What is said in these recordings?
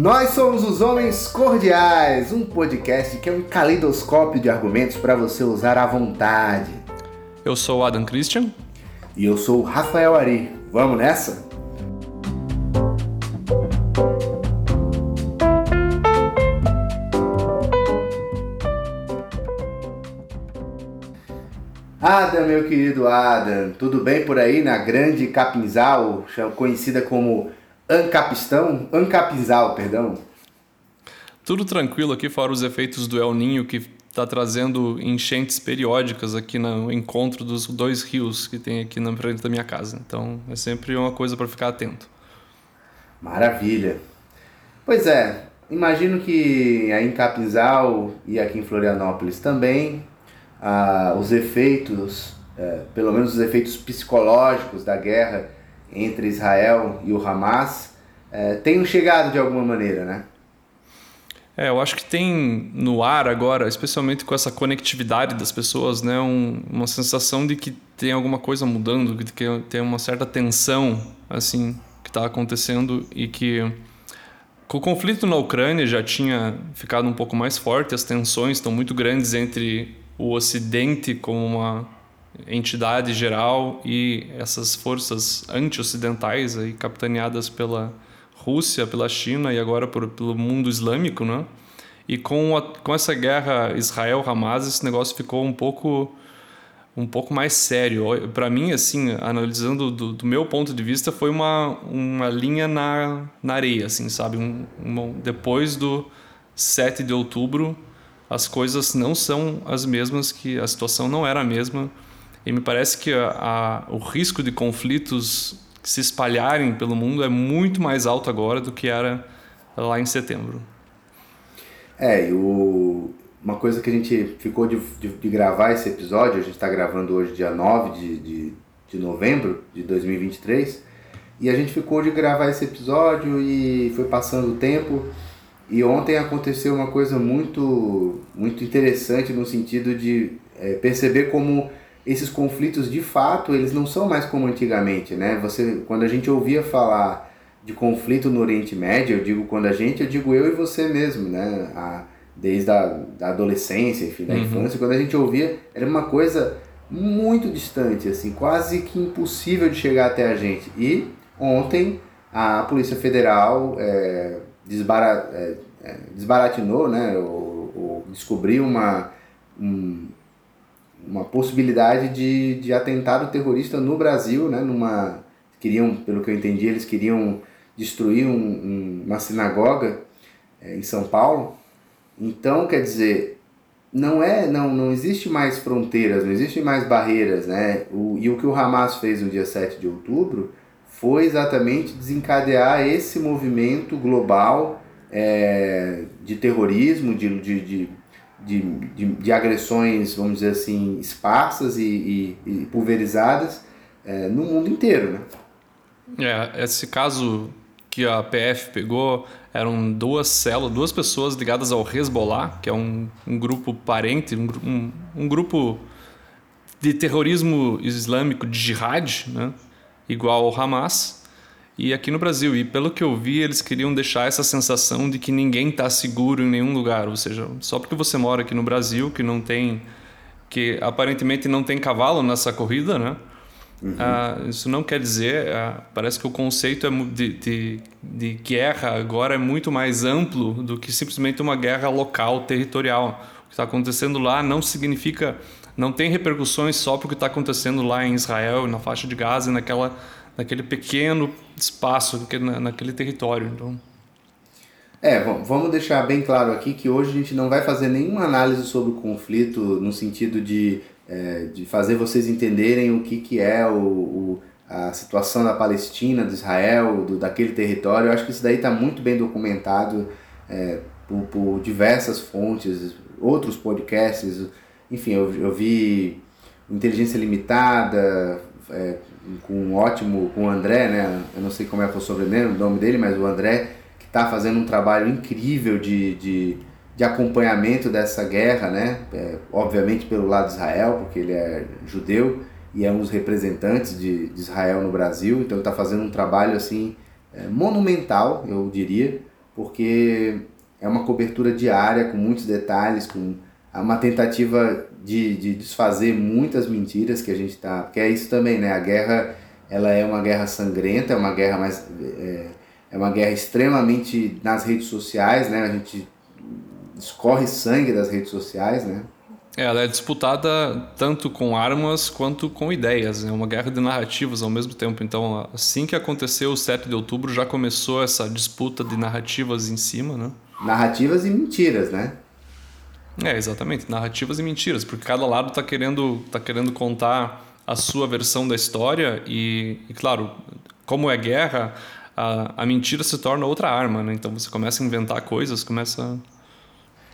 Nós somos os Homens Cordiais, um podcast que é um caleidoscópio de argumentos para você usar à vontade. Eu sou o Adam Christian. E eu sou o Rafael Ari. Vamos nessa? Adam, meu querido Adam, tudo bem por aí na grande Capinzal, conhecida como Ancapistão? Ancapinzal, perdão. Tudo tranquilo aqui, fora os efeitos do El Ninho que está trazendo enchentes periódicas aqui no encontro dos dois rios que tem aqui na frente da minha casa. Então é sempre uma coisa para ficar atento. Maravilha. Pois é, imagino que aí em Capinzal e aqui em Florianópolis também ah, os efeitos, é, pelo menos os efeitos psicológicos da guerra entre Israel e o Hamas, é, tenham chegado de alguma maneira, né? É, eu acho que tem no ar agora, especialmente com essa conectividade das pessoas, né, um, uma sensação de que tem alguma coisa mudando, que tem uma certa tensão, assim, que está acontecendo e que com o conflito na Ucrânia já tinha ficado um pouco mais forte, as tensões estão muito grandes entre o Ocidente como uma entidade geral e essas forças anti-ocidentais aí capitaneadas pela Rússia, pela China e agora por, pelo mundo islâmico, né? E com, a, com essa guerra Israel-Hamas, esse negócio ficou um pouco um pouco mais sério. Para mim, assim, analisando do, do, meu ponto de vista, foi uma, uma linha na, na areia, assim, sabe? Um, um, depois do 7 de outubro, as coisas não são as mesmas, que a situação não era a mesma. E me parece que a, a, o risco de conflitos se espalharem pelo mundo é muito mais alto agora do que era lá em setembro. É, e o, uma coisa que a gente ficou de, de, de gravar esse episódio, a gente está gravando hoje dia 9 de, de, de novembro de 2023, e a gente ficou de gravar esse episódio e foi passando o tempo e ontem aconteceu uma coisa muito, muito interessante no sentido de é, perceber como esses conflitos de fato eles não são mais como antigamente, né? Você, quando a gente ouvia falar de conflito no Oriente Médio, eu digo quando a gente, eu digo eu e você mesmo, né? A, desde a da adolescência, enfim, da uhum. infância, quando a gente ouvia, era uma coisa muito distante, assim, quase que impossível de chegar até a gente. E ontem a Polícia Federal é, desbara, é, é, desbaratinou, né, ou, ou descobriu uma, um, uma possibilidade de, de atentado terrorista no Brasil, né, numa, queriam, pelo que eu entendi, eles queriam destruir um, um, uma sinagoga é, em São Paulo. Então, quer dizer, não é, não, não existe mais fronteiras, não existem mais barreiras, né? O, e o que o Hamas fez no dia 7 de outubro foi exatamente desencadear esse movimento global é, de terrorismo, de, de, de, de, de, agressões, vamos dizer assim, esparsas e, e, e pulverizadas é, no mundo inteiro. Né? É, esse caso que a PF pegou eram duas células, duas pessoas ligadas ao Hezbollah, que é um, um grupo parente, um, um, um grupo de terrorismo islâmico de jihad, né? igual ao Hamas, e aqui no Brasil. E pelo que eu vi, eles queriam deixar essa sensação de que ninguém está seguro em nenhum lugar. Ou seja, só porque você mora aqui no Brasil, que não tem. que aparentemente não tem cavalo nessa corrida, né? Uhum. Ah, isso não quer dizer. Ah, parece que o conceito é de, de, de guerra agora é muito mais amplo do que simplesmente uma guerra local, territorial. O que está acontecendo lá não significa não tem repercussões só porque está acontecendo lá em Israel, na faixa de Gaza, naquela, naquele pequeno espaço, naquele território. Então... É, vamos deixar bem claro aqui que hoje a gente não vai fazer nenhuma análise sobre o conflito no sentido de, é, de fazer vocês entenderem o que, que é o, o a situação da Palestina, de Israel, do, daquele território. Eu acho que isso daí está muito bem documentado é, por, por diversas fontes, outros podcasts, enfim, eu, eu vi Inteligência Limitada, é, com um ótimo, com o André, né? Eu não sei como é que é o sobrenome, o nome dele, mas o André, que está fazendo um trabalho incrível de, de, de acompanhamento dessa guerra, né? É, obviamente pelo lado de Israel, porque ele é judeu e é um dos representantes de, de Israel no Brasil, então está fazendo um trabalho assim é, monumental, eu diria, porque é uma cobertura diária com muitos detalhes, com uma tentativa de, de desfazer muitas mentiras que a gente está. Que é isso também, né? A guerra ela é uma guerra sangrenta, é uma guerra mais. É, é uma guerra extremamente nas redes sociais, né? A gente escorre sangue das redes sociais, né? É, ela é disputada tanto com armas quanto com ideias. É uma guerra de narrativas ao mesmo tempo. Então, assim que aconteceu o 7 de outubro, já começou essa disputa de narrativas em cima, né? Narrativas e mentiras, né? É, exatamente. Narrativas e mentiras. Porque cada lado está querendo, tá querendo contar a sua versão da história e, e claro, como é guerra, a, a mentira se torna outra arma, né? Então você começa a inventar coisas, começa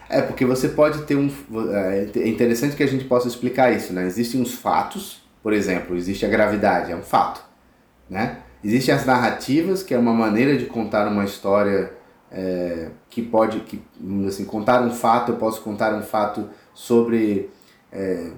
é, porque você pode ter um. É, é interessante que a gente possa explicar isso, né? Existem uns fatos, por exemplo, existe a gravidade, é um fato, né? Existem as narrativas, que é uma maneira de contar uma história é, que pode, que, assim, contar um fato, eu posso contar um fato sobre. É,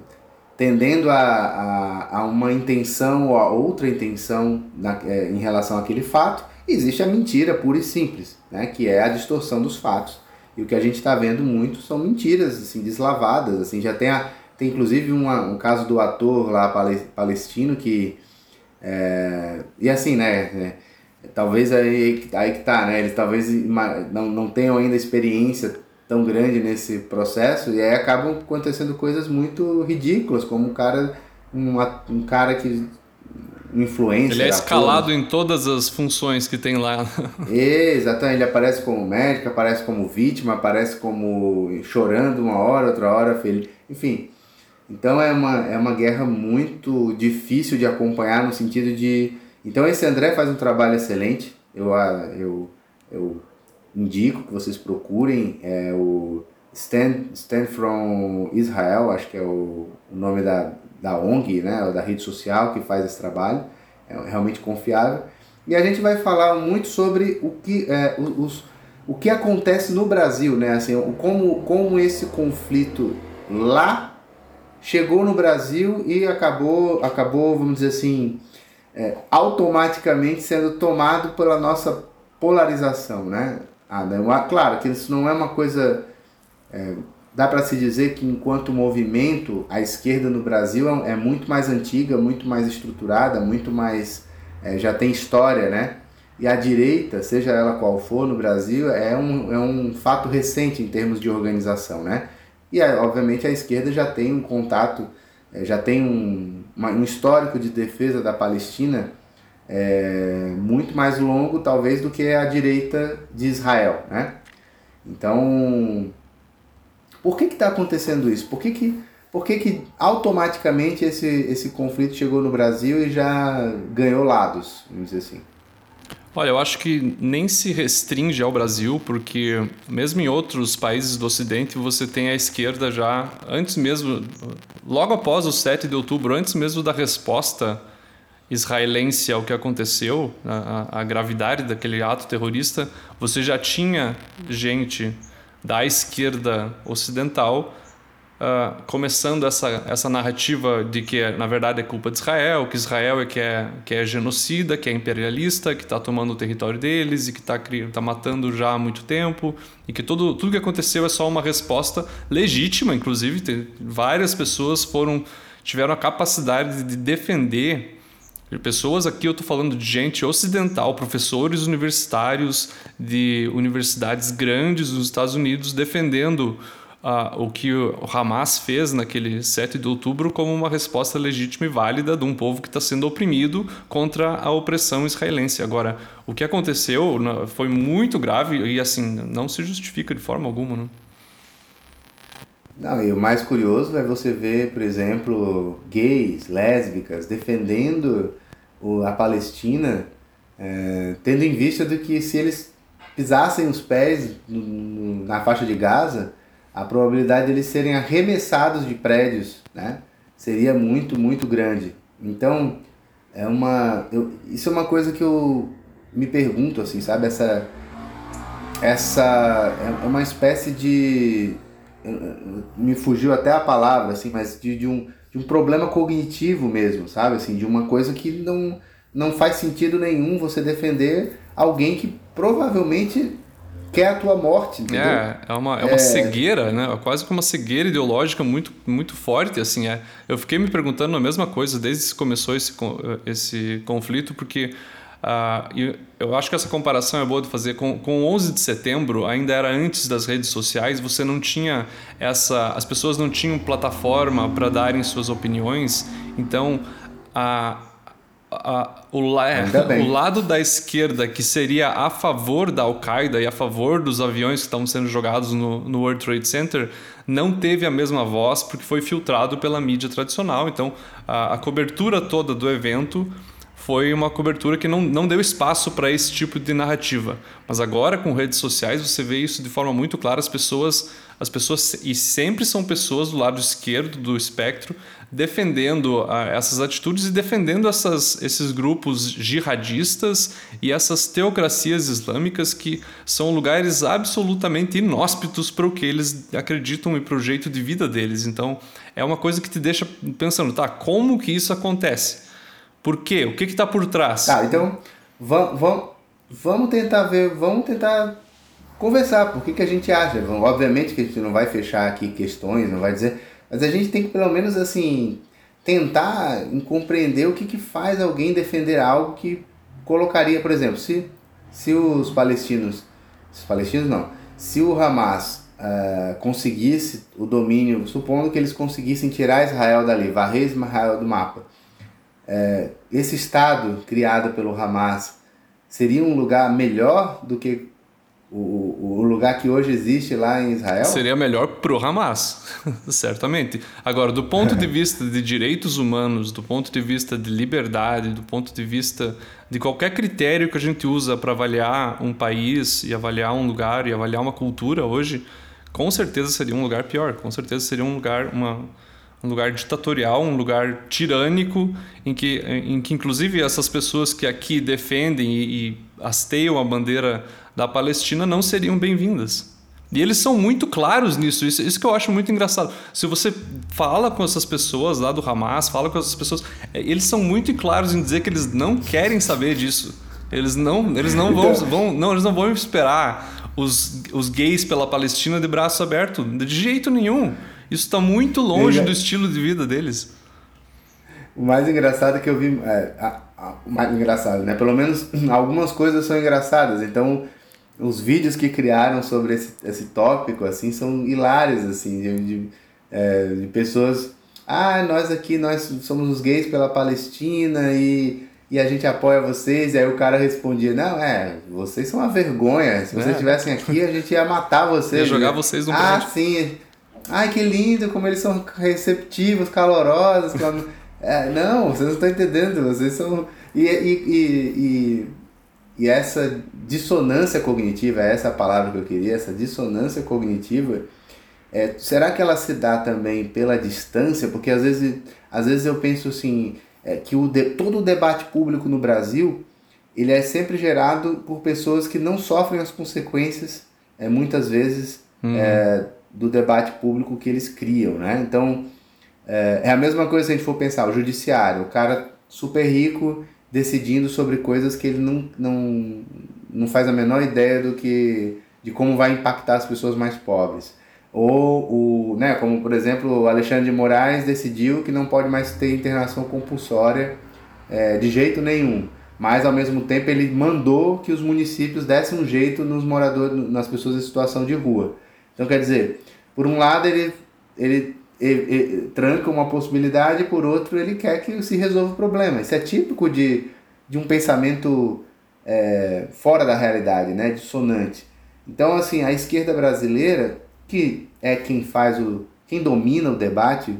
tendendo a, a, a, uma intenção ou a outra intenção na, é, em relação àquele fato. Existe a mentira pura e simples, né? que é a distorção dos fatos e o que a gente está vendo muito são mentiras, assim, deslavadas, assim, já tem, a, tem inclusive uma, um caso do ator lá palestino que, é, e assim, né, né talvez aí, aí que tá, né, eles talvez não, não tenham ainda experiência tão grande nesse processo e aí acabam acontecendo coisas muito ridículas, como um cara, um, um cara que influência. Ele é escalado em todas as funções que tem lá. Exatamente, ele aparece como médico, aparece como vítima, aparece como chorando uma hora, outra hora feliz. Enfim, então é uma, é uma guerra muito difícil de acompanhar no sentido de. Então esse André faz um trabalho excelente. Eu, eu, eu indico que vocês procurem é o Stand, Stand from Israel, acho que é o, o nome da, da ONG, né, da rede social que faz esse trabalho, é realmente confiável. E a gente vai falar muito sobre o que, é, os, o que acontece no Brasil, né, assim, como, como esse conflito lá chegou no Brasil e acabou, acabou vamos dizer assim, é, automaticamente sendo tomado pela nossa polarização, né? Ah, claro que isso não é uma coisa é, dá para se dizer que enquanto movimento a esquerda no Brasil é, é muito mais antiga, muito mais estruturada, muito mais é, já tem história, né? E a direita, seja ela qual for no Brasil, é um, é um fato recente em termos de organização, né? E obviamente a esquerda já tem um contato, é, já tem um, um histórico de defesa da Palestina é, muito mais longo, talvez, do que a direita de Israel, né? Então, por que está acontecendo isso? Por que, que, por que, que automaticamente esse, esse conflito chegou no Brasil e já ganhou lados, vamos dizer assim? Olha, eu acho que nem se restringe ao Brasil, porque mesmo em outros países do Ocidente você tem a esquerda já, antes mesmo, logo após o 7 de outubro, antes mesmo da resposta israelense ao que aconteceu, a, a gravidade daquele ato terrorista, você já tinha gente da esquerda ocidental, uh, começando essa, essa narrativa de que, na verdade, é culpa de Israel, que Israel é que é, que é genocida, que é imperialista, que está tomando o território deles e que está tá matando já há muito tempo, e que tudo, tudo que aconteceu é só uma resposta legítima, inclusive, várias pessoas foram tiveram a capacidade de defender de pessoas. Aqui, eu estou falando de gente ocidental, professores universitários de universidades grandes dos Estados Unidos defendendo o que o Hamas fez naquele 7 de outubro como uma resposta legítima e válida de um povo que está sendo oprimido contra a opressão israelense. Agora, o que aconteceu foi muito grave e assim não se justifica de forma alguma. Né? Não, e o mais curioso é você ver, por exemplo, gays, lésbicas defendendo o, a Palestina, é, tendo em vista do que se eles pisassem os pés no, na faixa de Gaza, a probabilidade de eles serem arremessados de prédios, né, seria muito, muito grande. Então, é uma, eu, isso é uma coisa que eu me pergunto, assim, sabe, essa, essa é uma espécie de me fugiu até a palavra, assim, mas de, de, um, de um problema cognitivo mesmo, sabe? Assim, de uma coisa que não, não faz sentido nenhum você defender alguém que provavelmente quer a tua morte, entendeu? É, é uma, é uma é... cegueira, né? É quase que uma cegueira ideológica muito, muito forte, assim. É. Eu fiquei me perguntando a mesma coisa desde que começou esse, esse conflito, porque uh, eu acho que essa comparação é boa de fazer. Com, com 11 de setembro, ainda era antes das redes sociais, você não tinha essa... As pessoas não tinham plataforma para darem suas opiniões, então... A, a, o, la, é, o, lado da esquerda que seria a favor da Al-Qaeda e a favor dos aviões que estavam sendo jogados no, no, World Trade Center não teve a mesma voz porque foi filtrado pela mídia tradicional. Então, a, a cobertura toda do evento foi uma cobertura que não, não deu espaço para esse tipo de narrativa. Mas agora, com redes sociais, você vê isso de forma muito clara. As pessoas, as pessoas e sempre são pessoas do lado esquerdo do espectro, defendendo uh, essas atitudes e defendendo essas, esses grupos jihadistas e essas teocracias islâmicas que são lugares absolutamente inóspitos para o que eles acreditam e para o jeito de vida deles. Então, é uma coisa que te deixa pensando, tá, como que isso acontece? Por quê? O que está por trás? Tá, então vamos, vamos, vamos tentar ver, vamos tentar conversar. Por que, que a gente acha? Obviamente que a gente não vai fechar aqui questões, não vai dizer, mas a gente tem que pelo menos assim tentar compreender o que, que faz alguém defender algo que colocaria, por exemplo, se, se os palestinos, os palestinos não, se o Hamas uh, conseguisse o domínio, supondo que eles conseguissem tirar Israel dali, varrer Israel do mapa, é, esse Estado criado pelo Hamas seria um lugar melhor do que o, o lugar que hoje existe lá em Israel? Seria melhor para o Hamas, certamente. Agora, do ponto de vista de direitos humanos, do ponto de vista de liberdade, do ponto de vista de qualquer critério que a gente usa para avaliar um país e avaliar um lugar e avaliar uma cultura hoje, com certeza seria um lugar pior. Com certeza seria um lugar, uma, um lugar ditatorial, um lugar tirânico, em que, em que inclusive essas pessoas que aqui defendem e, e hasteiam a bandeira da Palestina não seriam bem-vindas. E eles são muito claros nisso, isso, isso que eu acho muito engraçado. Se você fala com essas pessoas lá do Hamas, fala com essas pessoas, é, eles são muito claros em dizer que eles não querem saber disso. Eles não, eles não vão, então- vão, não, eles não vão esperar os, os gays pela Palestina de braço aberto, de jeito nenhum. Isso está muito longe do estilo de vida deles. O mais engraçado é que eu vi. É, a, a, o mais engraçado, né? Pelo menos algumas coisas são engraçadas. Então, os vídeos que criaram sobre esse, esse tópico, assim, são hilários, assim, de, de, é, de pessoas. Ah, nós aqui, nós somos os gays pela Palestina e e a gente apoia vocês. E aí o cara respondia: Não, é, vocês são uma vergonha. Se vocês é. estivessem aqui, a gente ia matar vocês. Ia jogar vocês no Ah, sim. Ai, que lindo, como eles são receptivos, calorosos. é, não, vocês não estão entendendo, vocês são. E, e, e, e, e essa dissonância cognitiva, essa é a palavra que eu queria, essa dissonância cognitiva, é, será que ela se dá também pela distância? Porque às vezes, às vezes eu penso assim, é, que o de, todo o debate público no Brasil ele é sempre gerado por pessoas que não sofrem as consequências, é, muitas vezes, uhum. é, do debate público que eles criam, né? Então, é, é a mesma coisa se a gente for pensar, o judiciário, o cara super rico decidindo sobre coisas que ele não, não, não faz a menor ideia do que de como vai impactar as pessoas mais pobres. Ou, o, né, como por exemplo, o Alexandre de Moraes decidiu que não pode mais ter internação compulsória é, de jeito nenhum. Mas ao mesmo tempo ele mandou que os municípios dessem um jeito nos moradores, nas pessoas em situação de rua. Então, quer dizer, por um lado ele, ele, ele, ele tranca uma possibilidade, por outro ele quer que se resolva o problema. Isso é típico de, de um pensamento é, fora da realidade, né? dissonante. Então, assim, a esquerda brasileira, que é quem faz o. quem domina o debate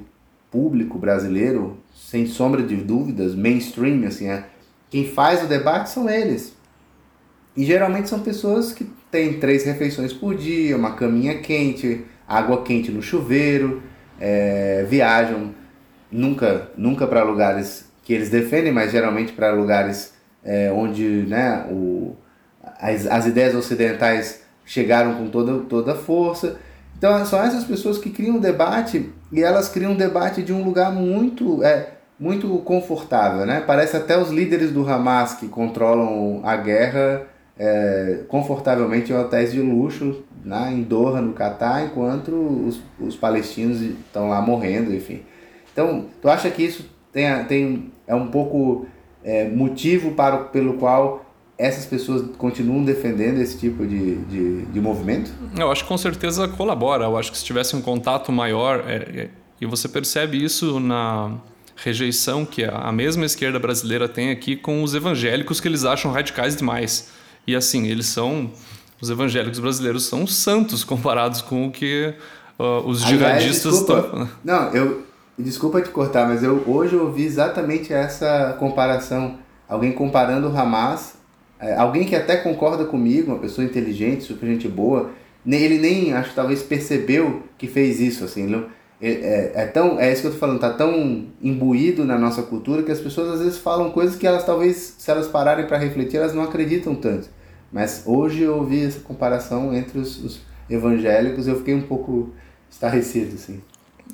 público brasileiro, sem sombra de dúvidas, mainstream, assim, é, quem faz o debate são eles. E geralmente são pessoas que têm três refeições por dia, uma caminha quente, água quente no chuveiro, é, viajam nunca, nunca para lugares que eles defendem, mas geralmente para lugares é, onde né, o, as, as ideias ocidentais chegaram com toda, toda a força. Então são essas pessoas que criam um debate e elas criam um debate de um lugar muito é, muito confortável, né? Parece até os líderes do Hamas que controlam a guerra é, confortavelmente em hotéis de luxo na, em Doha, no Catar, enquanto os, os palestinos estão lá morrendo, enfim. Então, tu acha que isso tem, tem, é um pouco é, motivo para, pelo qual essas pessoas continuam defendendo esse tipo de, de, de, movimento? Eu acho que com certeza colabora. Eu acho que se tivesse um contato maior, é, é, e você percebe isso na rejeição que a mesma esquerda brasileira tem aqui com os evangélicos que eles acham radicais demais. E assim, eles são. Os evangélicos brasileiros são santos comparados com o que uh, os jihadistas estão. Não, eu. Desculpa te cortar, mas eu hoje ouvi exatamente essa comparação. Alguém comparando o Hamas, é, alguém que até concorda comigo, uma pessoa inteligente, super gente boa, ele nem, acho que talvez percebeu que fez isso, assim, não, é, é, é, tão, é isso que eu tô falando, tá tão imbuído na nossa cultura que as pessoas às vezes falam coisas que elas talvez, se elas pararem para refletir, elas não acreditam tanto. Mas hoje eu ouvi essa comparação entre os, os evangélicos e eu fiquei um pouco estarrecido, assim.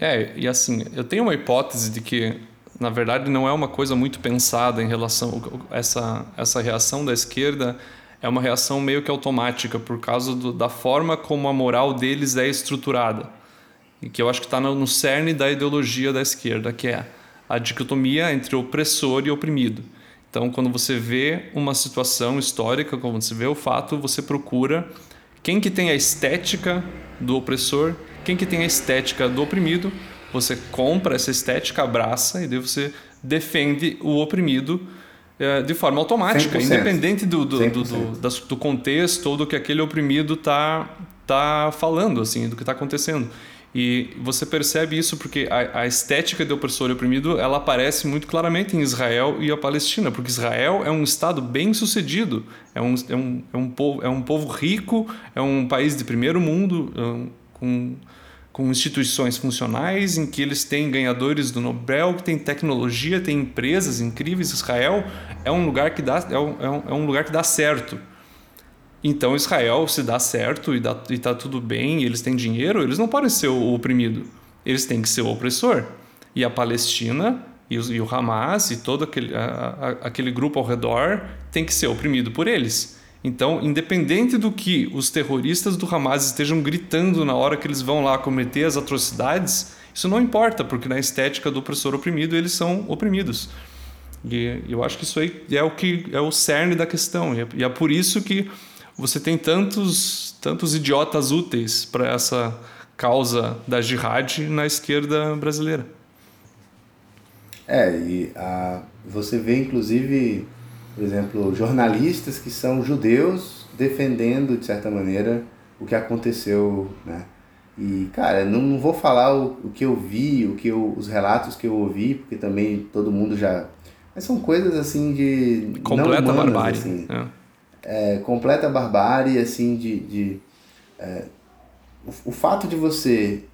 É, e assim, eu tenho uma hipótese de que, na verdade, não é uma coisa muito pensada em relação a essa, essa reação da esquerda é uma reação meio que automática por causa do, da forma como a moral deles é estruturada. E que eu acho que está no, no cerne da ideologia da esquerda, que é a dicotomia entre opressor e oprimido. Então, quando você vê uma situação histórica, quando você vê o fato, você procura quem que tem a estética do opressor, quem que tem a estética do oprimido, você compra essa estética, abraça e daí você defende o oprimido é, de forma automática, 100%. independente do, do, do, do, do contexto ou do que aquele oprimido está tá falando, assim, do que está acontecendo. E você percebe isso porque a, a, estética de opressor e oprimido ela aparece muito claramente em Israel e a Palestina, porque Israel é um estado bem sucedido, é um, é um, é um, povo, é um povo rico, é um país de primeiro mundo, um, com, com instituições funcionais, em que eles têm ganhadores do Nobel, que tem tecnologia, tem empresas incríveis. Israel é um lugar que dá, é um, é um é lugar que dá certo. Então Israel, se dá certo e, dá, e tá tudo bem, eles têm dinheiro, eles não podem ser o oprimido. Eles têm que ser o opressor. E a Palestina e, os, e o Hamas e todo aquele, a, a, aquele grupo ao redor tem que ser oprimido por eles. Então, independente do que os terroristas do Hamas estejam gritando na hora que eles vão lá cometer as atrocidades, isso não importa, porque na estética do opressor oprimido eles são oprimidos. E eu acho que isso aí é o que é o cerne da questão. E é, e é por isso que você tem tantos, tantos idiotas úteis para essa causa da jihad na esquerda brasileira. É, e a, você vê inclusive, por exemplo, jornalistas que são judeus defendendo, de certa maneira, o que aconteceu, né? E, cara, não, não vou falar o, o que eu vi, o que eu, os relatos que eu ouvi, porque também todo mundo já... Mas são coisas, assim, de... Completa não humanas, barbárie. Assim. É é, completa barbárie, assim, de... de é, o, o, fato de você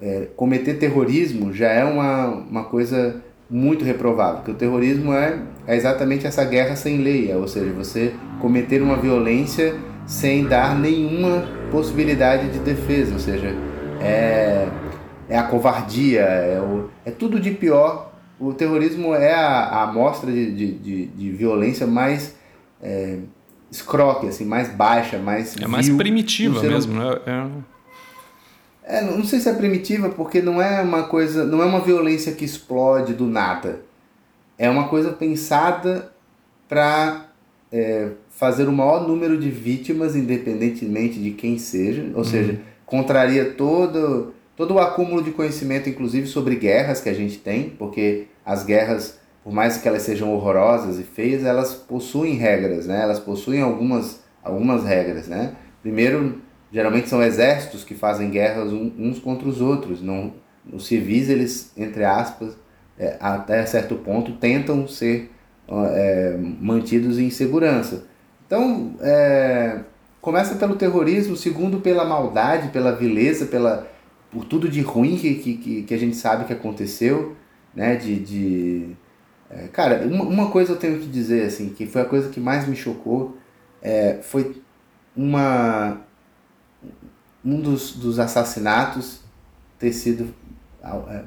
é, cometer terrorismo já é uma, uma coisa muito reprovável, porque o terrorismo é, é exatamente essa guerra sem lei, é, ou seja, você cometer uma violência sem dar nenhuma possibilidade de defesa, ou seja, é, é a covardia, é, o, é tudo de pior. O terrorismo é a, a amostra de, de, de, de violência mais é, escroque, assim, mais baixa, mais. É mais primitiva mesmo, né? É... é... não sei se é primitiva, porque não é uma coisa. não é uma violência que explode do nada. É uma coisa pensada para é, fazer o maior número de vítimas, independentemente de quem seja. Ou uhum. seja, contraria todo, todo o acúmulo de conhecimento, inclusive sobre guerras que a gente tem, porque as guerras por mais que elas sejam horrorosas e feias, elas possuem regras, né? Elas possuem algumas, algumas regras, né? Primeiro, geralmente são exércitos que fazem guerras uns contra os outros. Não, os civis, eles, entre aspas, é, até certo ponto, tentam ser é, mantidos em segurança. Então, é, começa pelo terrorismo, segundo pela maldade, pela vileza, pela, por tudo de ruim que, que, que a gente sabe que aconteceu, né? de, de é, cara, uma, uma coisa eu tenho que dizer, assim, que foi a coisa que mais me chocou, é, foi uma um dos, dos assassinatos ter sido é,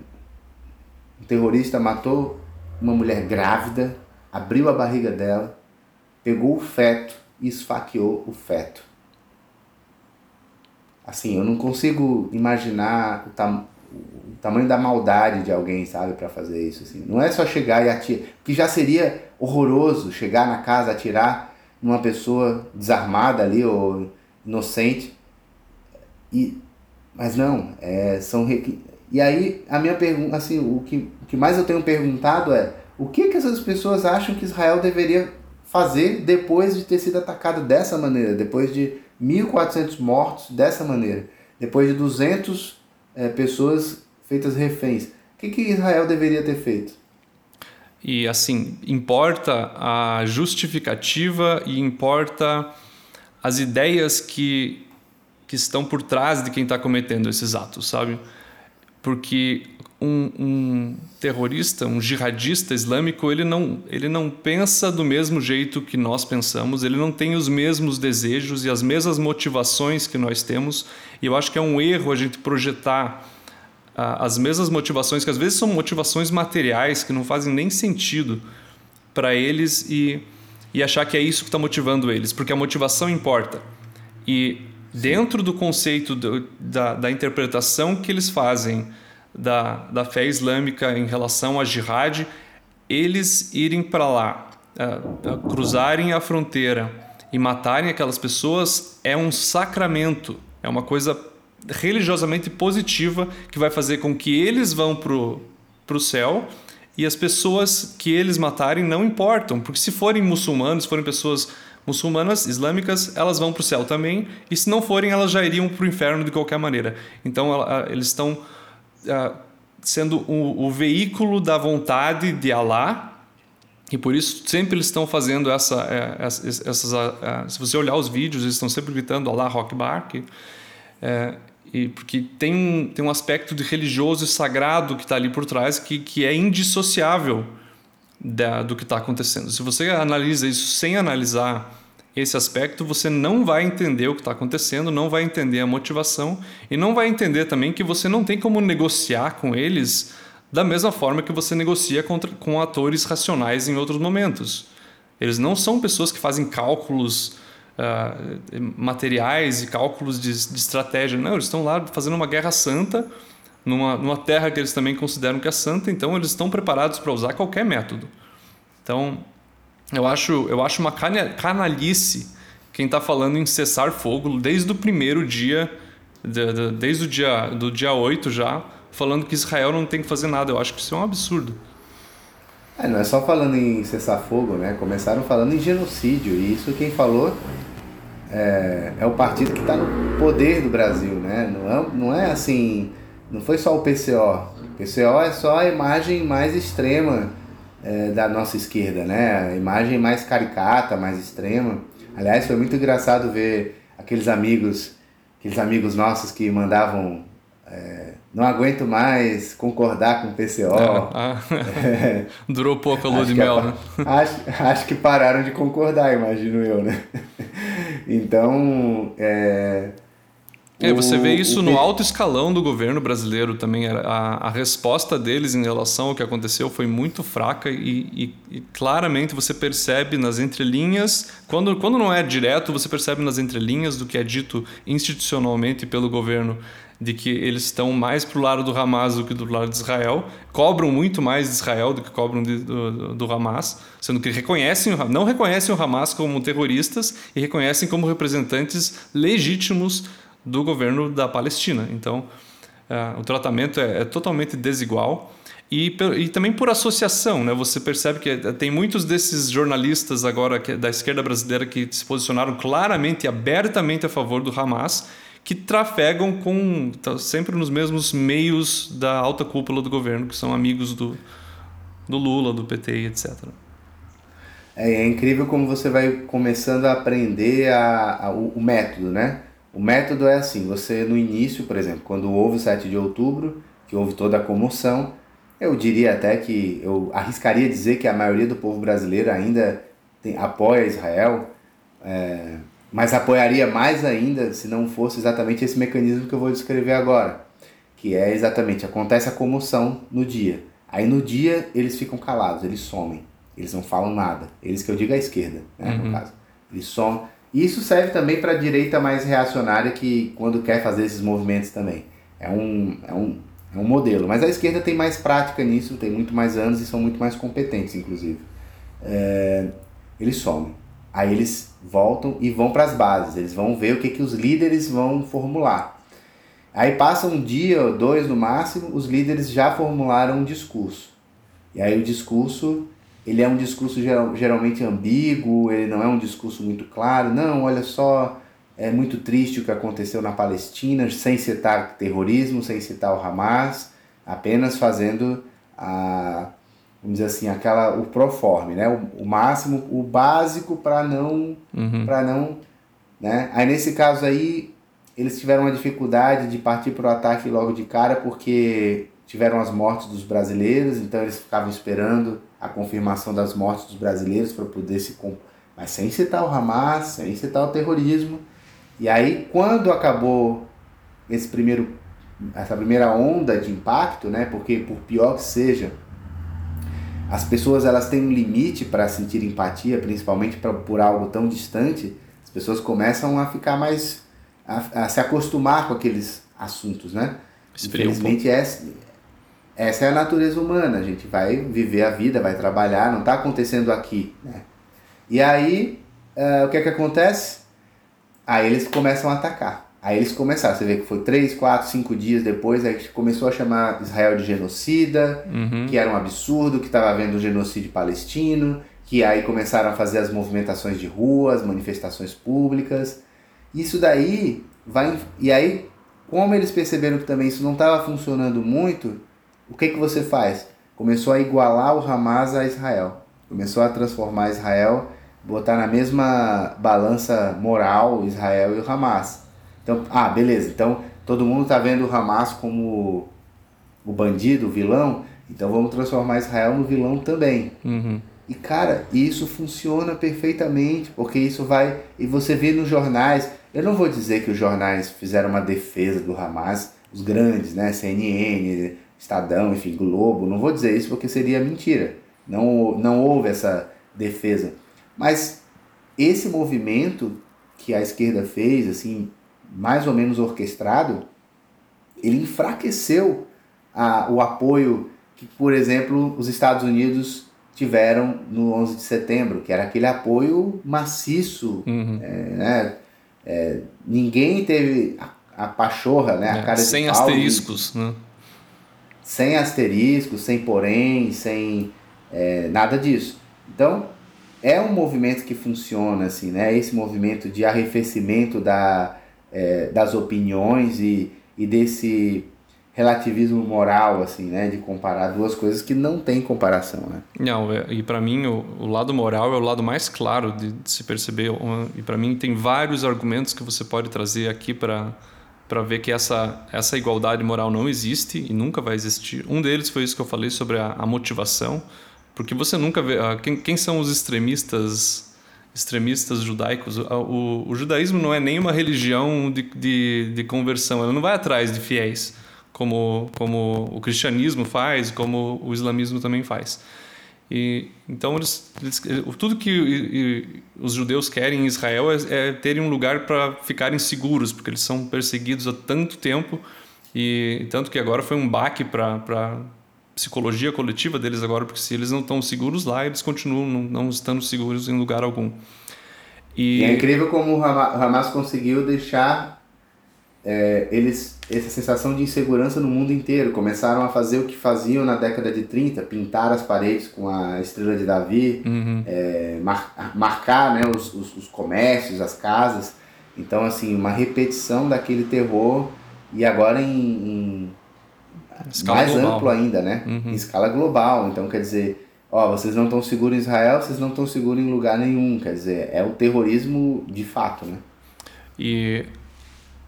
um terrorista matou uma mulher grávida, abriu a barriga dela, pegou o feto e esfaqueou o feto. Assim, eu não consigo imaginar o, tam o tamanho da maldade de alguém, sabe, para fazer isso. Assim. Não é só chegar e atirar, que já seria horroroso chegar na casa, atirar numa pessoa desarmada ali ou inocente. E, mas não, é, são e aí a minha pergunta, assim, o que, o que mais eu tenho perguntado é o que que essas pessoas acham que Israel deveria fazer depois de ter sido atacado dessa maneira, depois de 1.400 mortos dessa maneira, depois de 200 é, pessoas feitas reféns. O que, que Israel deveria ter feito? E assim, importa a justificativa e importa as ideias que, que estão por trás de quem está cometendo esses atos, sabe? Porque um, um, terrorista, um jihadista islâmico, ele não, ele não pensa do mesmo jeito que nós pensamos, ele não tem os mesmos desejos e as mesmas motivações que nós temos. E eu acho que é um erro a gente projetar uh, as mesmas motivações, que às vezes são motivações materiais que não fazem nem sentido para eles e, e achar que é isso que está motivando eles, porque a motivação importa. E dentro do conceito do, da, da interpretação que eles fazem da, da fé islâmica em relação a jihad, eles irem para lá, cruzarem a fronteira e matarem aquelas pessoas é um sacramento, é uma coisa religiosamente positiva que vai fazer com que eles vão para o céu e as pessoas que eles matarem não importam, porque se forem muçulmanos, se forem pessoas muçulmanas, islâmicas, elas vão para o céu também, e se não forem, elas já iriam para o inferno de qualquer maneira. Então, ela, eles estão uh, sendo o, o, veículo da vontade de Alá, e por isso sempre eles estão fazendo essa, é, essas, essas uh, se você olhar os vídeos, eles estão sempre gritando Alá Rockbar, que, é, e porque tem um, tem um aspecto de religioso e sagrado que está ali por trás que, que é indissociável da, do que está acontecendo. Se você analisa isso sem analisar esse aspecto, você não vai entender o que está acontecendo, não vai entender a motivação e não vai entender também que você não tem como negociar com eles da mesma forma que você negocia contra, com atores racionais em outros momentos. Eles não são pessoas que fazem cálculos uh, materiais e cálculos de, de, estratégia. Não, eles estão lá fazendo uma guerra santa numa, numa terra que eles também consideram que é santa, então eles estão preparados para usar qualquer método. Então, eu acho, eu acho uma canalice quem está falando em cessar fogo desde o primeiro dia, desde o dia, do dia 8 já, falando que Israel não tem que fazer nada. Eu acho que isso é um absurdo. É, não é só falando em cessar fogo, né? Começaram falando em genocídio. E isso quem falou é, é o partido que está no poder do Brasil, né? Não é, não é assim. Não foi só o PCO. O PCO é só a imagem mais extrema é, da nossa esquerda, né? A imagem mais caricata, mais extrema. Aliás, foi muito engraçado ver aqueles amigos, aqueles amigos nossos que mandavam é, não aguento mais concordar com o PCO. Ah, ah. É, Durou pouco a lua de mel, né? Acho, acho que pararam de concordar, imagino eu, né? Então, é, é, você vê isso no alto escalão do governo brasileiro também. A, a resposta deles em relação ao que aconteceu foi muito fraca e, e, e, claramente você percebe nas entrelinhas, quando, quando não é direto, você percebe nas entrelinhas do que é dito institucionalmente pelo governo, de que eles estão mais para o lado do Hamas do que do lado de Israel, cobram muito mais de Israel do que cobram de, do, do Hamas, sendo que reconhecem, não reconhecem o Hamas como terroristas e reconhecem como representantes legítimos do governo da Palestina. Então, uh, o tratamento é, é, totalmente desigual. E, e também por associação, né? você percebe que tem muitos desses jornalistas agora que, da esquerda brasileira que se posicionaram claramente e abertamente a favor do Hamas, que trafegam com tá sempre nos mesmos meios da alta cúpula do governo, que são amigos do, do Lula, do PT etc. É, é incrível como você vai começando a aprender a, a o, o método, né? O método é assim, você no início, por exemplo, quando houve o 7 de outubro, que houve toda a comoção, eu diria até que, eu arriscaria dizer que a maioria do povo brasileiro ainda tem, apoia Israel, é, mas apoiaria mais ainda se não fosse exatamente esse mecanismo que eu vou descrever agora, que é exatamente, acontece a comoção no dia. Aí no dia eles ficam calados, eles somem, eles não falam nada. Eles que eu digo à esquerda, né, uhum. no caso. Eles somem. Isso serve também para a direita mais reacionária que quando quer fazer esses movimentos também. É um, é, um, é um modelo. Mas a esquerda tem mais prática nisso, tem muito mais anos e são muito mais competentes, inclusive. É, eles somem. Aí eles voltam e vão para as bases. Eles vão ver o que, que os líderes vão formular. Aí passa um dia ou dois no máximo, os líderes já formularam um discurso. E aí o discurso ele é um discurso geral, geralmente ambíguo, ele não é um discurso muito claro. Não, olha só, é muito triste o que aconteceu na Palestina, sem citar terrorismo, sem citar o Hamas, apenas fazendo a, vamos dizer assim, aquela o proforme, né? O, o máximo, o básico para não, uhum. para não, né? Aí nesse caso aí eles tiveram uma dificuldade de partir para o ataque logo de cara porque tiveram as mortes dos brasileiros, então eles ficavam esperando a confirmação das mortes dos brasileiros para poder se. Mas sem citar o Hamas, sem citar o terrorismo. E aí, quando acabou esse primeiro, essa primeira onda de impacto, né? Porque, por pior que seja, as pessoas elas têm um limite para sentir empatia, principalmente pra, por algo tão distante. As pessoas começam a ficar mais. a, a se acostumar com aqueles assuntos, né? Infelizmente, um é, essa é a natureza humana, a gente vai viver a vida, vai trabalhar, não está acontecendo aqui. Né? E aí, uh, o que é que acontece? Aí eles começam a atacar. Aí eles começaram, você vê que foi três, quatro, cinco dias depois, aí começou a chamar Israel de genocida, uhum. que era um absurdo, que estava havendo um genocídio palestino, que aí começaram a fazer as movimentações de ruas, manifestações públicas. Isso daí vai. E aí, como eles perceberam que também isso não estava funcionando muito, o que, que você faz? Começou a igualar o Hamas a Israel. Começou a transformar Israel, botar na mesma balança moral Israel e o Hamas. Então, ah, beleza. Então, todo mundo está vendo o Hamas como o bandido, o vilão. Então, vamos transformar Israel no vilão também. Uhum. E, cara, isso funciona perfeitamente, porque isso vai. E você vê nos jornais. Eu não vou dizer que os jornais fizeram uma defesa do Hamas, os grandes, né? CNN, Estadão, enfim, Globo. Não vou dizer isso porque seria mentira. Não, não houve essa defesa. Mas esse movimento que a esquerda fez, assim, mais ou menos orquestrado, ele enfraqueceu a, o apoio que, por exemplo, os Estados Unidos tiveram no 11 de setembro, que era aquele apoio maciço, uhum. é, né? É, ninguém teve a, a pachorra, né? A é, cara sem asteriscos, né? Sem asterisco, sem porém, sem é, nada disso. Então, é um movimento que funciona assim, né? Esse movimento de arrefecimento da, é, das opiniões e, e desse relativismo moral, assim, né? De comparar duas coisas que não tem comparação, né? Não, é, e para mim o, o, lado moral é o lado mais claro de, de se perceber. E para mim tem vários argumentos que você pode trazer aqui para para ver que essa, essa igualdade moral não existe e nunca vai existir. Um deles foi isso que eu falei sobre a, a motivação, porque você nunca vê. Uh, quem, quem, são os extremistas extremistas judaicos? O, o, o, judaísmo não é nenhuma religião de, de, de conversão, ela não vai atrás de fiéis, como, como o cristianismo faz, como o islamismo também faz. E, então, eles, eles, tudo que e, os judeus querem em Israel é, é terem um lugar para ficarem seguros, porque eles são perseguidos há tanto tempo e tanto que agora foi um baque para a psicologia coletiva deles agora, porque se eles não estão seguros lá, eles continuam não, não estando seguros em lugar algum. E, e é incrível como o Hamas conseguiu deixar é, eles essa sensação de insegurança no mundo inteiro. Começaram a fazer o que faziam na década de 30, pintar as paredes com a estrela de Davi, uhum. é, mar, marcar né, os, os, os, comércios, as casas. Então, assim, uma repetição daquele terror e agora em, em mais global. amplo ainda, né? Uhum. Em escala global. Então, quer dizer, ó, vocês não estão seguros em Israel, vocês não estão seguros em lugar nenhum. Quer dizer, é o terrorismo de fato, né? E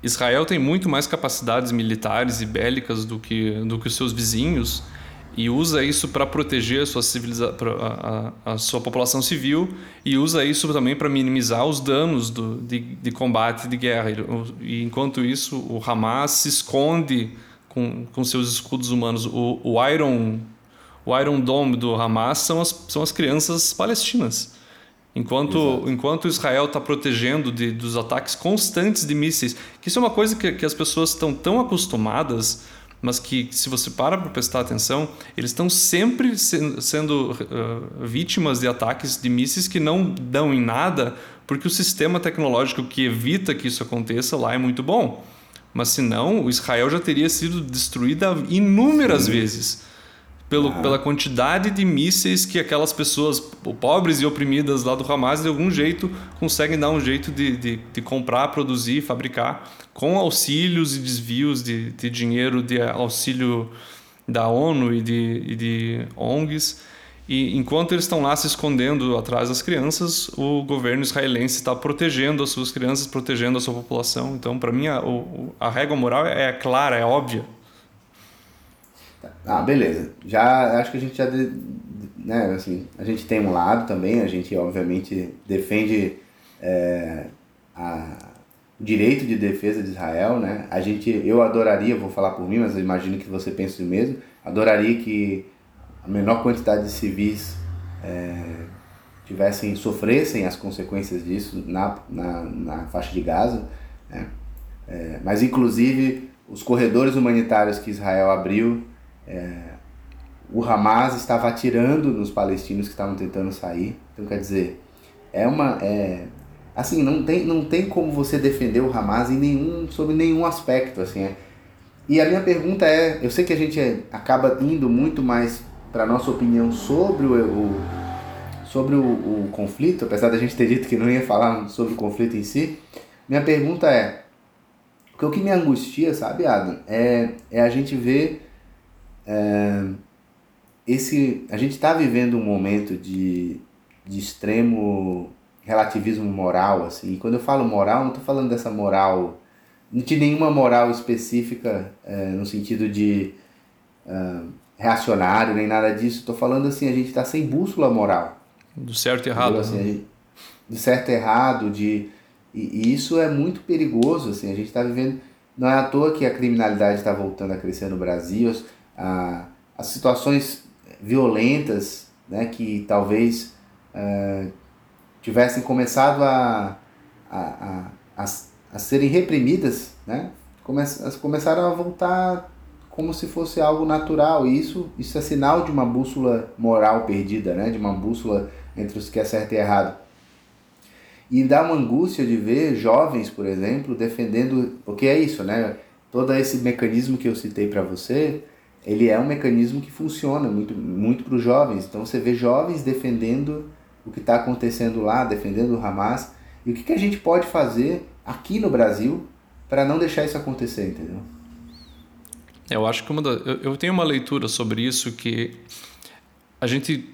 Israel tem muito mais capacidades militares e bélicas do que, do que os seus vizinhos e usa isso para proteger a sua, civiliza a, a, sua população civil e usa isso também para minimizar os danos do, de, de combate de guerra. E, enquanto isso, o Hamas se esconde com, com seus escudos humanos. O, o, Iron, o Iron Dome do Hamas são as, são as crianças palestinas. Enquanto, enquanto Israel está protegendo de, dos ataques constantes de mísseis, que isso é uma coisa que, que as pessoas estão tão acostumadas, mas que, se você para para prestar atenção, eles estão sempre se, sendo uh, vítimas de ataques de mísseis que não dão em nada, porque o sistema tecnológico que evita que isso aconteça lá é muito bom. Mas senão, o Israel já teria sido destruída inúmeras Sim. vezes pelo, ah. pela quantidade de mísseis que aquelas pessoas pobres e oprimidas lá do Hamas, de algum jeito, conseguem dar um jeito de, de, de comprar, produzir, fabricar, com auxílios e desvios de, de dinheiro, de auxílio da ONU e de, e de ONGs. E enquanto eles estão lá se escondendo atrás das crianças, o governo israelense está protegendo as suas crianças, protegendo a sua população. Então, para mim, a, a régua moral é clara, é óbvia. Ah, beleza. Já acho que a gente já né, assim, a gente tem um lado também, a gente obviamente defende é, a, o direito de defesa de Israel, né? A gente, eu adoraria, vou falar por mim, mas eu imagino que você pense o mesmo, adoraria que a menor quantidade de civis é, tivessem, sofressem as consequências disso na, na, na faixa de Gaza, né? É, mas inclusive os corredores humanitários que Israel abriu é, o Hamas estava atirando nos palestinos que estavam tentando sair. Então, quer dizer, é uma. É, assim, não tem, não tem como você defender o Hamas em nenhum, sobre nenhum aspecto. Assim, é. E a minha pergunta é: eu sei que a gente acaba indo muito mais para nossa opinião sobre o, o sobre o, o, conflito, apesar da gente ter dito que não ia falar sobre o conflito em si. Minha pergunta é: porque o que me angustia, sabe, Adam, é, é a gente ver é, esse, a gente está vivendo um momento de, de extremo relativismo moral, assim. E quando eu falo moral, não estou falando dessa moral, não de nenhuma moral específica é, no sentido de é, reacionário nem nada disso. Estou falando assim, a gente está sem bússola moral. Do certo e errado. Assim, né? gente, do certo e errado, de e, e, isso é muito perigoso, assim. A gente está vivendo não é à toa que a criminalidade está voltando a crescer no Brasil a, as situações violentas né, que talvez uh, tivessem começado a, a, a, a, a serem reprimidas, né, come, começaram a voltar como se fosse algo natural. E isso, isso é sinal de uma bússola moral perdida, né, de uma bússola entre os que é certo e errado. E dá uma angústia de ver jovens, por exemplo, defendendo. Porque é isso, né? Todo esse mecanismo que eu citei para você ele é um mecanismo que funciona muito, muito para os jovens. Então você vê jovens defendendo o que está acontecendo lá, defendendo o Hamas. E o que, que a gente pode fazer aqui no Brasil para não deixar isso acontecer, entendeu? Eu acho que uma da, eu, eu tenho uma leitura sobre isso que a gente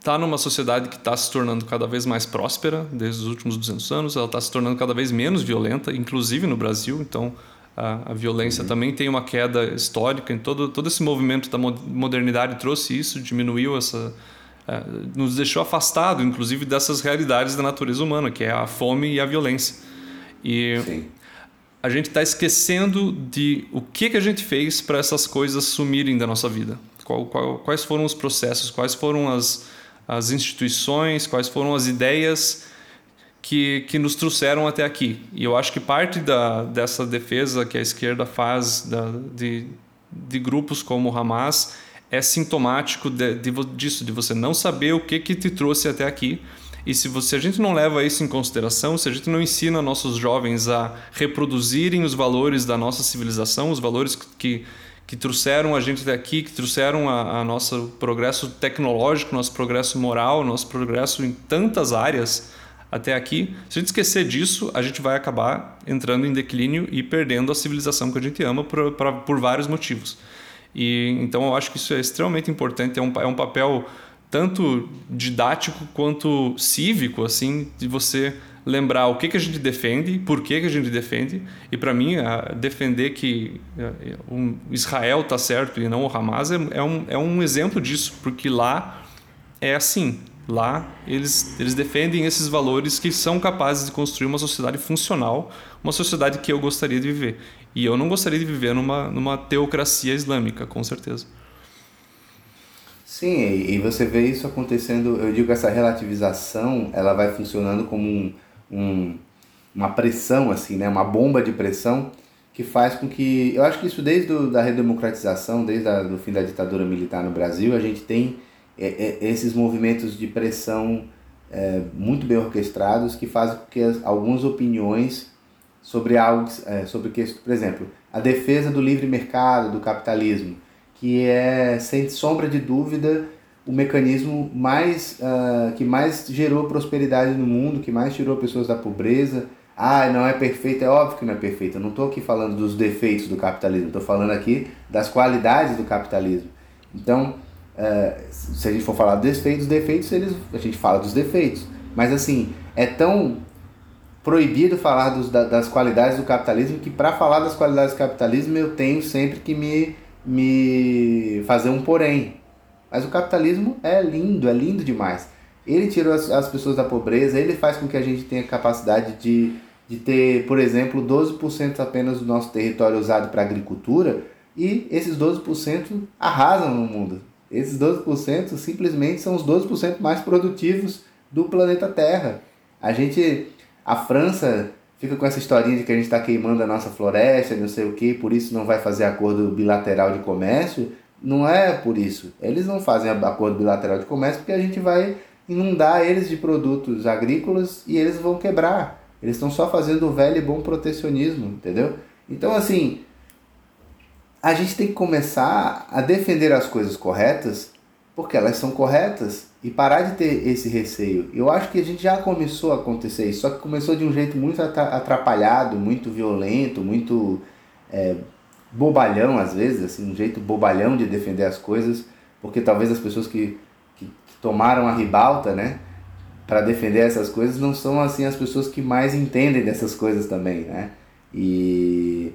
está numa sociedade que está se tornando cada vez mais próspera desde os últimos 200 anos, ela está se tornando cada vez menos violenta, inclusive no Brasil. Então, a, a violência uhum. também tem uma queda histórica em todo todo esse movimento da modernidade trouxe isso diminuiu essa uh, nos deixou afastado inclusive dessas realidades da natureza humana que é a fome e a violência e Sim. a gente está esquecendo de o que que a gente fez para essas coisas sumirem da nossa vida qual, qual, quais foram os processos quais foram as as instituições quais foram as ideias que, que nos trouxeram até aqui. E eu acho que parte da, dessa defesa que a esquerda faz da, de, de grupos como o Hamas é sintomático de, de, disso, de você não saber o que, que te trouxe até aqui. E se você, a gente não leva isso em consideração, se a gente não ensina nossos jovens a reproduzirem os valores da nossa civilização, os valores que, que trouxeram a gente até aqui, que trouxeram a, a nosso progresso tecnológico, nosso progresso moral, nosso progresso em tantas áreas, até aqui. Se a gente esquecer disso, a gente vai acabar entrando em declínio e perdendo a civilização que a gente ama por, por, vários motivos. E então eu acho que isso é extremamente importante, é um, é um papel tanto didático quanto cívico, assim, de você lembrar o que, que a gente defende, por que, que a gente defende. E para mim, defender que um Israel está certo e não o Hamas é, é, um, é um exemplo disso, porque lá é assim. Lá, eles, eles defendem esses valores que são capazes de construir uma sociedade funcional, uma sociedade que eu gostaria de viver. E eu não gostaria de viver numa, numa teocracia islâmica, com certeza. Sim, e você vê isso acontecendo, eu digo essa relativização, ela vai funcionando como um, um, uma pressão, assim, né? uma bomba de pressão que faz com que, eu acho que isso desde a da redemocratização, desde o fim da ditadura militar no Brasil, a gente tem esses movimentos de pressão é, muito bem orquestrados que fazem com que as, algumas opiniões sobre algo, é, sobre que, por exemplo, a defesa do livre mercado, do capitalismo, que é, sem sombra de dúvida, o mecanismo mais, uh, que mais gerou prosperidade no mundo, que mais tirou pessoas da pobreza. Ah, não é perfeito, é óbvio que não é perfeito. Eu não estou aqui falando dos defeitos do capitalismo, estou falando aqui das qualidades do capitalismo. Então, uh, se a gente for falar dos defeitos, defeitos eles, a gente fala dos defeitos. Mas assim, é tão proibido falar dos, das qualidades do capitalismo que para falar das qualidades do capitalismo eu tenho sempre que me me fazer um porém. Mas o capitalismo é lindo, é lindo demais. Ele tirou as, as pessoas da pobreza, ele faz com que a gente tenha capacidade de, de ter, por exemplo, 12% apenas do nosso território usado para agricultura e esses 12% arrasam no mundo. Esses 12% simplesmente são os 12% mais produtivos do planeta Terra. A gente, a França fica com essa historinha de que a gente está queimando a nossa floresta, não sei o que, por isso não vai fazer acordo bilateral de comércio. Não é por isso. Eles não fazem acordo bilateral de comércio porque a gente vai inundar eles de produtos agrícolas e eles vão quebrar. Eles estão só fazendo o velho e bom protecionismo, entendeu? Então, assim, a gente tem que começar a defender as coisas corretas porque elas são corretas e parar de ter esse receio. Eu acho que a gente já começou a acontecer isso, só que começou de um jeito muito atrapalhado, muito violento, muito é, bobalhão às vezes, assim, um jeito bobalhão de defender as coisas, porque talvez as pessoas que, que, que tomaram a ribalta, né, para defender essas coisas não são assim as pessoas que mais entendem dessas coisas também, né? E,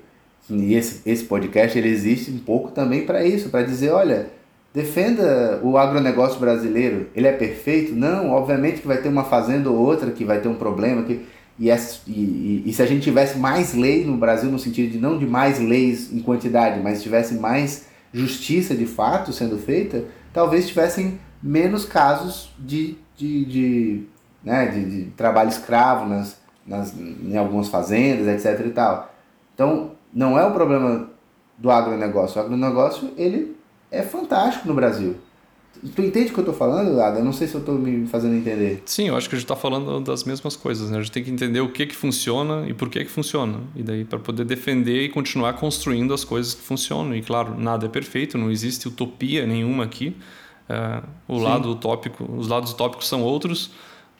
e esse, esse podcast ele existe um pouco também para isso, para dizer, olha, Defenda o agronegócio brasileiro. Ele é perfeito? Não, obviamente que vai ter uma fazenda ou outra que vai ter um problema. Que, e, e, e, se a gente tivesse mais lei no Brasil, no sentido de não de mais leis em quantidade, mas tivesse mais justiça de fato sendo feita, talvez tivessem menos casos de, de, de, né, de, de trabalho escravo nas, nas, em algumas fazendas, etc. e tal. Então, não é o problema do agronegócio. O agronegócio, ele é fantástico no Brasil. Tu entende o que eu estou falando, Lada? Eu não sei se eu estou me fazendo entender. Sim, eu acho que a gente está falando das mesmas coisas. Né? A gente tem que entender o que que funciona e por que que funciona. E daí para poder defender e continuar construindo as coisas que funcionam. E claro, nada é perfeito, não existe utopia nenhuma aqui. É, o Sim. lado utópico, os lados utópicos são outros,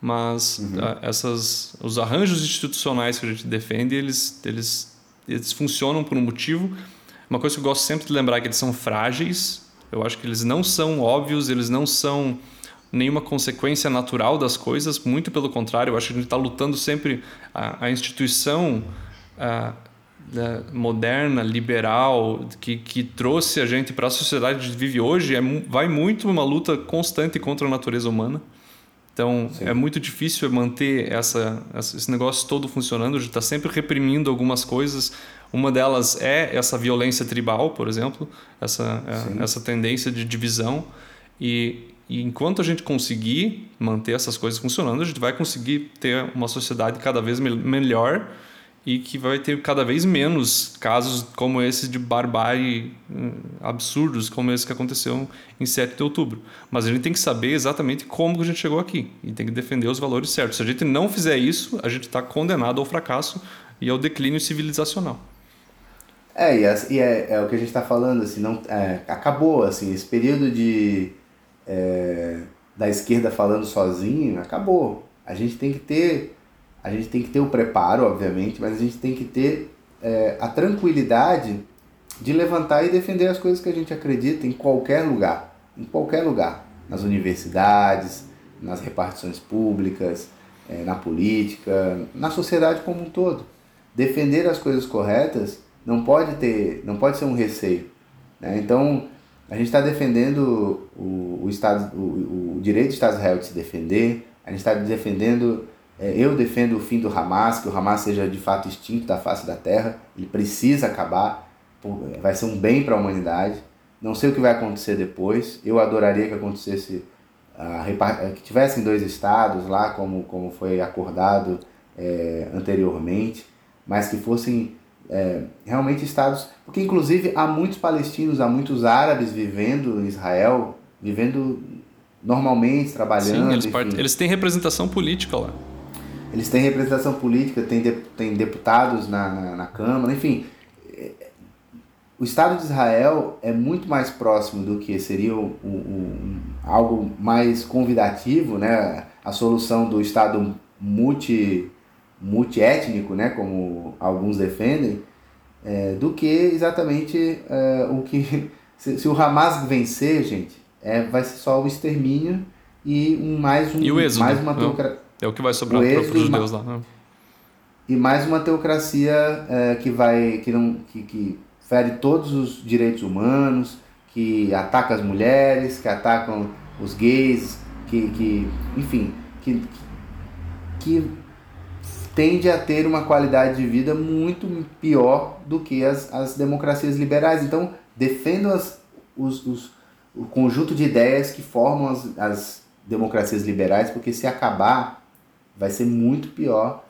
mas uhum. É, essas, os arranjos institucionais que a gente defende, eles, eles, eles funcionam por um motivo uma coisa que eu gosto sempre de lembrar é que eles são frágeis. Eu acho que eles não são óbvios, eles não são nenhuma consequência natural das coisas. Muito pelo contrário, eu acho que a gente está lutando sempre a, a instituição a, moderna, liberal, que, que trouxe a gente para a sociedade que vive hoje, é, vai muito uma luta constante contra a natureza humana. Então Sim. é muito difícil manter essa, esse negócio todo funcionando. A gente está sempre reprimindo algumas coisas, uma delas é essa violência tribal, por exemplo, essa, é, essa tendência de divisão. E, e enquanto a gente conseguir manter essas coisas funcionando, a gente vai conseguir ter uma sociedade cada vez me melhor e que vai ter cada vez menos casos como esse de barbárie hum, absurdos, como esse que aconteceu em 7 de outubro. Mas a gente tem que saber exatamente como a gente chegou aqui e tem que defender os valores certos. Se a gente não fizer isso, a gente está condenado ao fracasso e ao declínio civilizacional. É, e, é, é, é, o que a gente está falando, assim, não, é, acabou, assim, esse período de é, da esquerda falando sozinho, acabou. A gente tem que ter, a gente tem que ter o preparo, obviamente, mas a gente tem que ter é, a tranquilidade de levantar e defender as coisas que a gente acredita em qualquer lugar, em qualquer lugar, nas universidades, nas repartições públicas, é, na política, na sociedade como um todo. Defender as coisas corretas não pode ter, não pode ser um receio. Né? Então, a gente está defendendo o, o, estado, o, o direito do Estado de Israel de se defender, a gente está defendendo, eu defendo o fim do Hamas, que o Hamas seja de fato extinto da face da terra, ele precisa acabar, vai ser um bem para a humanidade. Não sei o que vai acontecer depois. Eu adoraria que acontecesse uh, que tivessem dois estados lá, como, como foi acordado é, anteriormente, mas que fossem é, realmente estados. Porque, inclusive, há muitos palestinos, há muitos árabes vivendo em Israel, vivendo normalmente, trabalhando. Sim, eles, part... eles têm representação política lá. Eles têm representação política, tem, de... tem deputados na, na, na Câmara, enfim o Estado de Israel é muito mais próximo do que seria um, um, algo mais convidativo, né? a solução do Estado multi, multiétnico, né? como alguns defendem, é, do que exatamente é, o que. Se, se, o Hamas vencer, gente, é, vai ser só o extermínio e um, mais um. E o mais uma teocracia. É o que vai sobrar para os judeus lá. Né? E mais uma teocracia é, que vai. que não. que, que fere todos os direitos humanos, que ataca as mulheres, que atacam os gays, que, que enfim, que, que tende a ter uma qualidade de vida muito pior do que as, as democracias liberais. Então, defendo as, os, os, o conjunto de ideias que formam as, as democracias liberais, porque se acabar, vai ser muito pior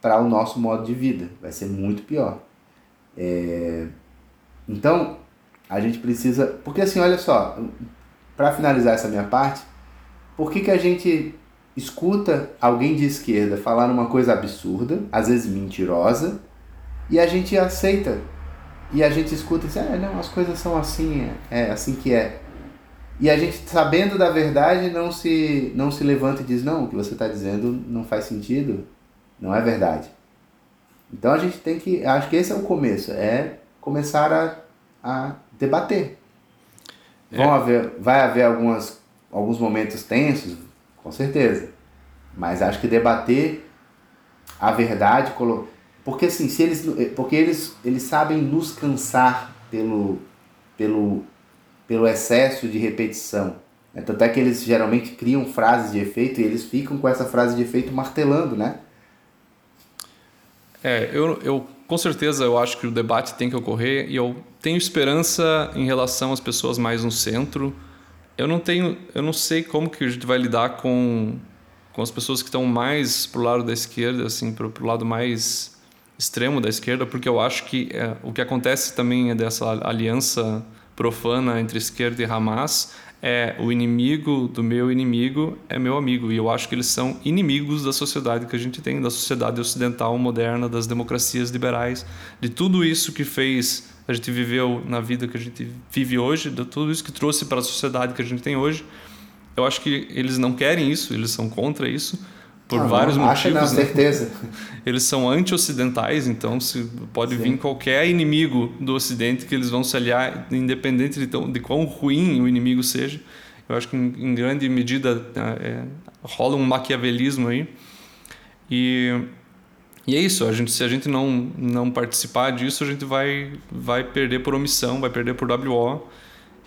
para o nosso modo de vida. Vai ser muito pior. É, então, a gente precisa. Porque assim, olha só, para finalizar essa minha parte, por que, que a gente escuta alguém de esquerda falar uma coisa absurda, às vezes mentirosa, e a gente aceita? E a gente escuta e diz, ah, não, as coisas são assim, é, é assim que é. E a gente, sabendo da verdade, não se, não se levanta e diz, não, o que você está dizendo não faz sentido, não é verdade. Então a gente tem que, acho que esse é o começo, é começar a, a debater. É. Vão haver, vai haver algumas, alguns momentos tensos, com certeza. Mas acho que debater a verdade, porque assim, se eles, porque eles, eles sabem nos cansar pelo, pelo, pelo excesso de repetição. Né? Tanto é que eles geralmente criam frases de efeito e eles ficam com essa frase de efeito martelando, né? É, eu, eu com certeza eu acho que o debate tem que ocorrer e eu tenho esperança em relação às pessoas mais no centro. Eu não tenho, eu não sei como que a gente vai lidar com com as pessoas que estão mais pro lado da esquerda, assim, pro, pro lado mais extremo da esquerda, porque eu acho que é, o que acontece também é dessa aliança profana entre esquerda e Hamas é o inimigo do meu inimigo é meu amigo. E eu acho que eles são inimigos da sociedade que a gente tem, da sociedade ocidental moderna, das democracias liberais, de tudo isso que fez a gente viveu na vida que a gente vive hoje, de tudo isso que trouxe para a sociedade que a gente tem hoje. Eu acho que eles não querem isso, eles são contra isso por ah, vários não, motivos. Acho, não, né? certeza. Eles são anti-ocidentais, então se pode Sim. vir qualquer inimigo do Ocidente que eles vão se aliar, independente de, tão, de quão ruim o inimigo seja. Eu acho que em, em grande medida é, é rola um maquiavelismo aí. E, e é isso, a gente, se a gente não, não participar disso, a gente vai, vai perder por omissão, vai perder por WO.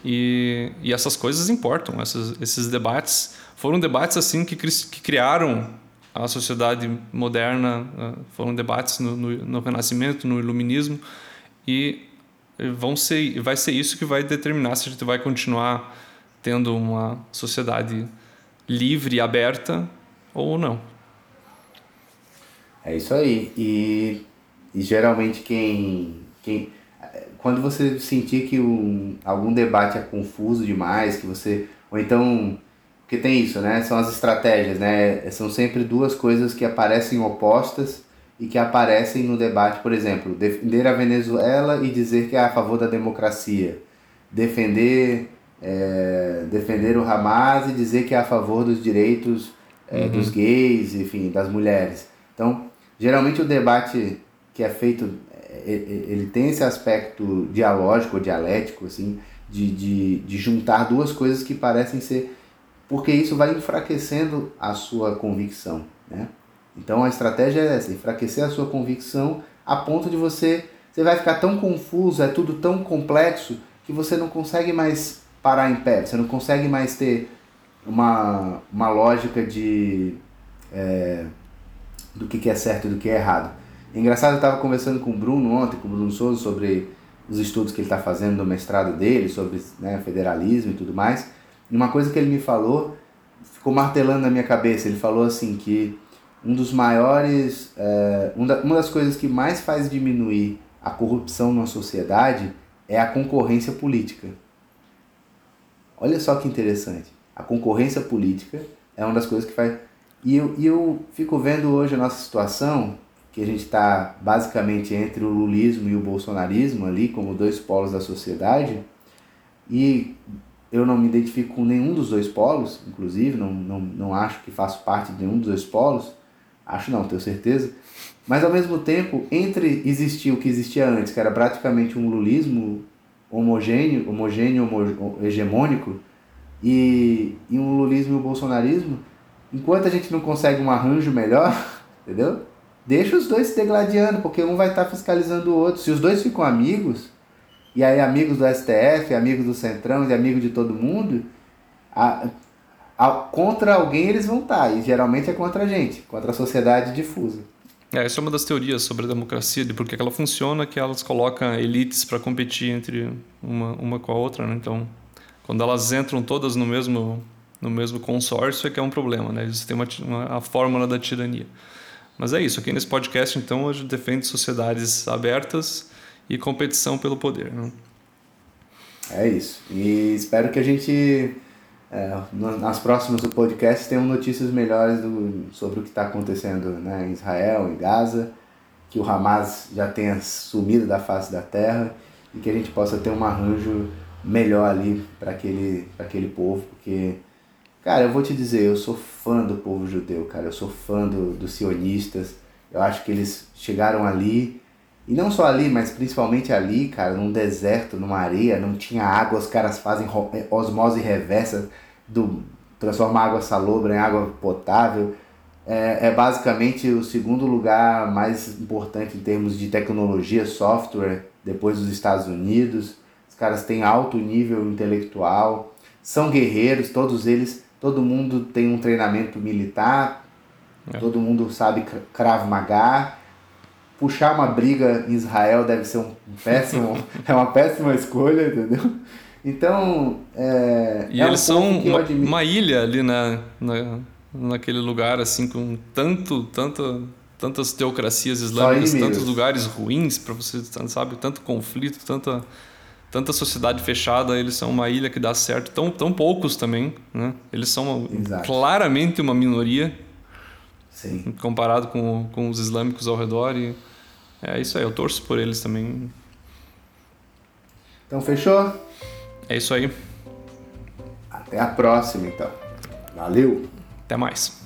E, e essas coisas importam, essas, esses debates foram debates assim que, que criaram a sociedade moderna, ah, foram debates no, no, no Renascimento, no Iluminismo, e vão ser, vai ser isso que vai determinar se a gente vai continuar tendo uma sociedade livre e aberta ou não. É isso aí. E, e geralmente quem, quem. Quando você sentir que um, algum debate é confuso demais, que você. Ou então porque tem isso, né? São as estratégias, né? São sempre duas coisas que aparecem opostas e que aparecem no debate, por exemplo, defender a Venezuela e dizer que é a favor da democracia, defender é, defender o Hamas e dizer que é a favor dos direitos é, uhum. dos gays, enfim, das mulheres. Então, geralmente o debate que é feito, é, é, ele tem esse aspecto dialógico, dialético, assim, de, de, de juntar duas coisas que parecem ser porque isso vai enfraquecendo a sua convicção. Né? Então a estratégia é essa, enfraquecer a sua convicção a ponto de você, você vai ficar tão confuso, é tudo tão complexo, que você não consegue mais parar em pé, você não consegue mais ter uma, uma lógica de é, do que, que é certo e do que é errado. Engraçado, eu estava conversando com o Bruno ontem, com o Bruno Souza, sobre os estudos que ele está fazendo no mestrado dele sobre né, federalismo e tudo mais. Uma coisa que ele me falou ficou martelando na minha cabeça. Ele falou assim que um dos maiores, é, uma das coisas que mais faz diminuir a corrupção na sociedade é a concorrência política. Olha só que interessante. A concorrência política é uma das coisas que faz. E eu, e eu fico vendo hoje a nossa situação, que a gente está basicamente entre o lulismo e o bolsonarismo ali, como dois polos da sociedade, e eu não me identifico com nenhum dos dois polos, inclusive, não, não, não acho que faço parte de nenhum dos dois polos, acho não, tenho certeza, mas ao mesmo tempo, entre existir o que existia antes, que era praticamente um lulismo homogêneo, homogêneo homo, hegemônico, e, e um lulismo e um bolsonarismo, enquanto a gente não consegue um arranjo melhor, entendeu? Deixa os dois se degladiando, porque um vai estar fiscalizando o outro. Se os dois ficam amigos, e aí amigos do STF, amigos do Centrão e amigos de todo mundo, a, a, contra alguém eles vão estar, e geralmente é contra a gente, contra a sociedade difusa. É, essa é uma das teorias sobre a democracia, de por que ela funciona, que elas colocam elites para competir entre uma, uma com a outra, né? Então, quando elas entram todas no mesmo no mesmo consórcio é que é um problema, né? Eles têm uma, uma, a fórmula da tirania. Mas é isso, aqui nesse podcast, então, a gente defende sociedades abertas e competição pelo poder, né? É isso. E espero que a gente é, nas próximas do podcast tenham notícias melhores do, sobre o que está acontecendo né, em Israel, em Gaza, que o Hamas já tenha sumido da face da terra e que a gente possa ter um arranjo melhor ali para aquele, aquele povo, porque, cara, eu vou te dizer, eu sou fã do povo judeu, cara, eu sou fã do, dos sionistas, eu acho que eles chegaram ali, e não só ali, mas principalmente ali, cara, num deserto, numa areia, não tinha água, os caras fazem osmose reversa, do transformar água salobra em água potável. É, é basicamente o segundo lugar mais importante em termos de tecnologia, software, depois dos Estados Unidos. Os caras têm alto nível intelectual, são guerreiros, todos eles, todo mundo tem um treinamento militar, é. todo mundo sabe Krav Maga. Puxar uma briga em Israel deve ser um péssimo, é uma péssima escolha, entendeu? Então, é, e é eles um são uma, uma, ilha ali na, na, naquele lugar, assim, com tanto, tanto, tantas teocracias islâmicas, tantos lugares ruins para você, sabe, tanto conflito, tanta, tanta sociedade fechada. Eles são uma ilha que dá certo, tão, tão poucos também, né? Eles são Exato. claramente uma minoria, Sim. comparado com, com os islâmicos ao redor. E é isso aí, eu torço por eles também. Então, fechou? É isso aí. Até a próxima, então. Valeu! Até mais.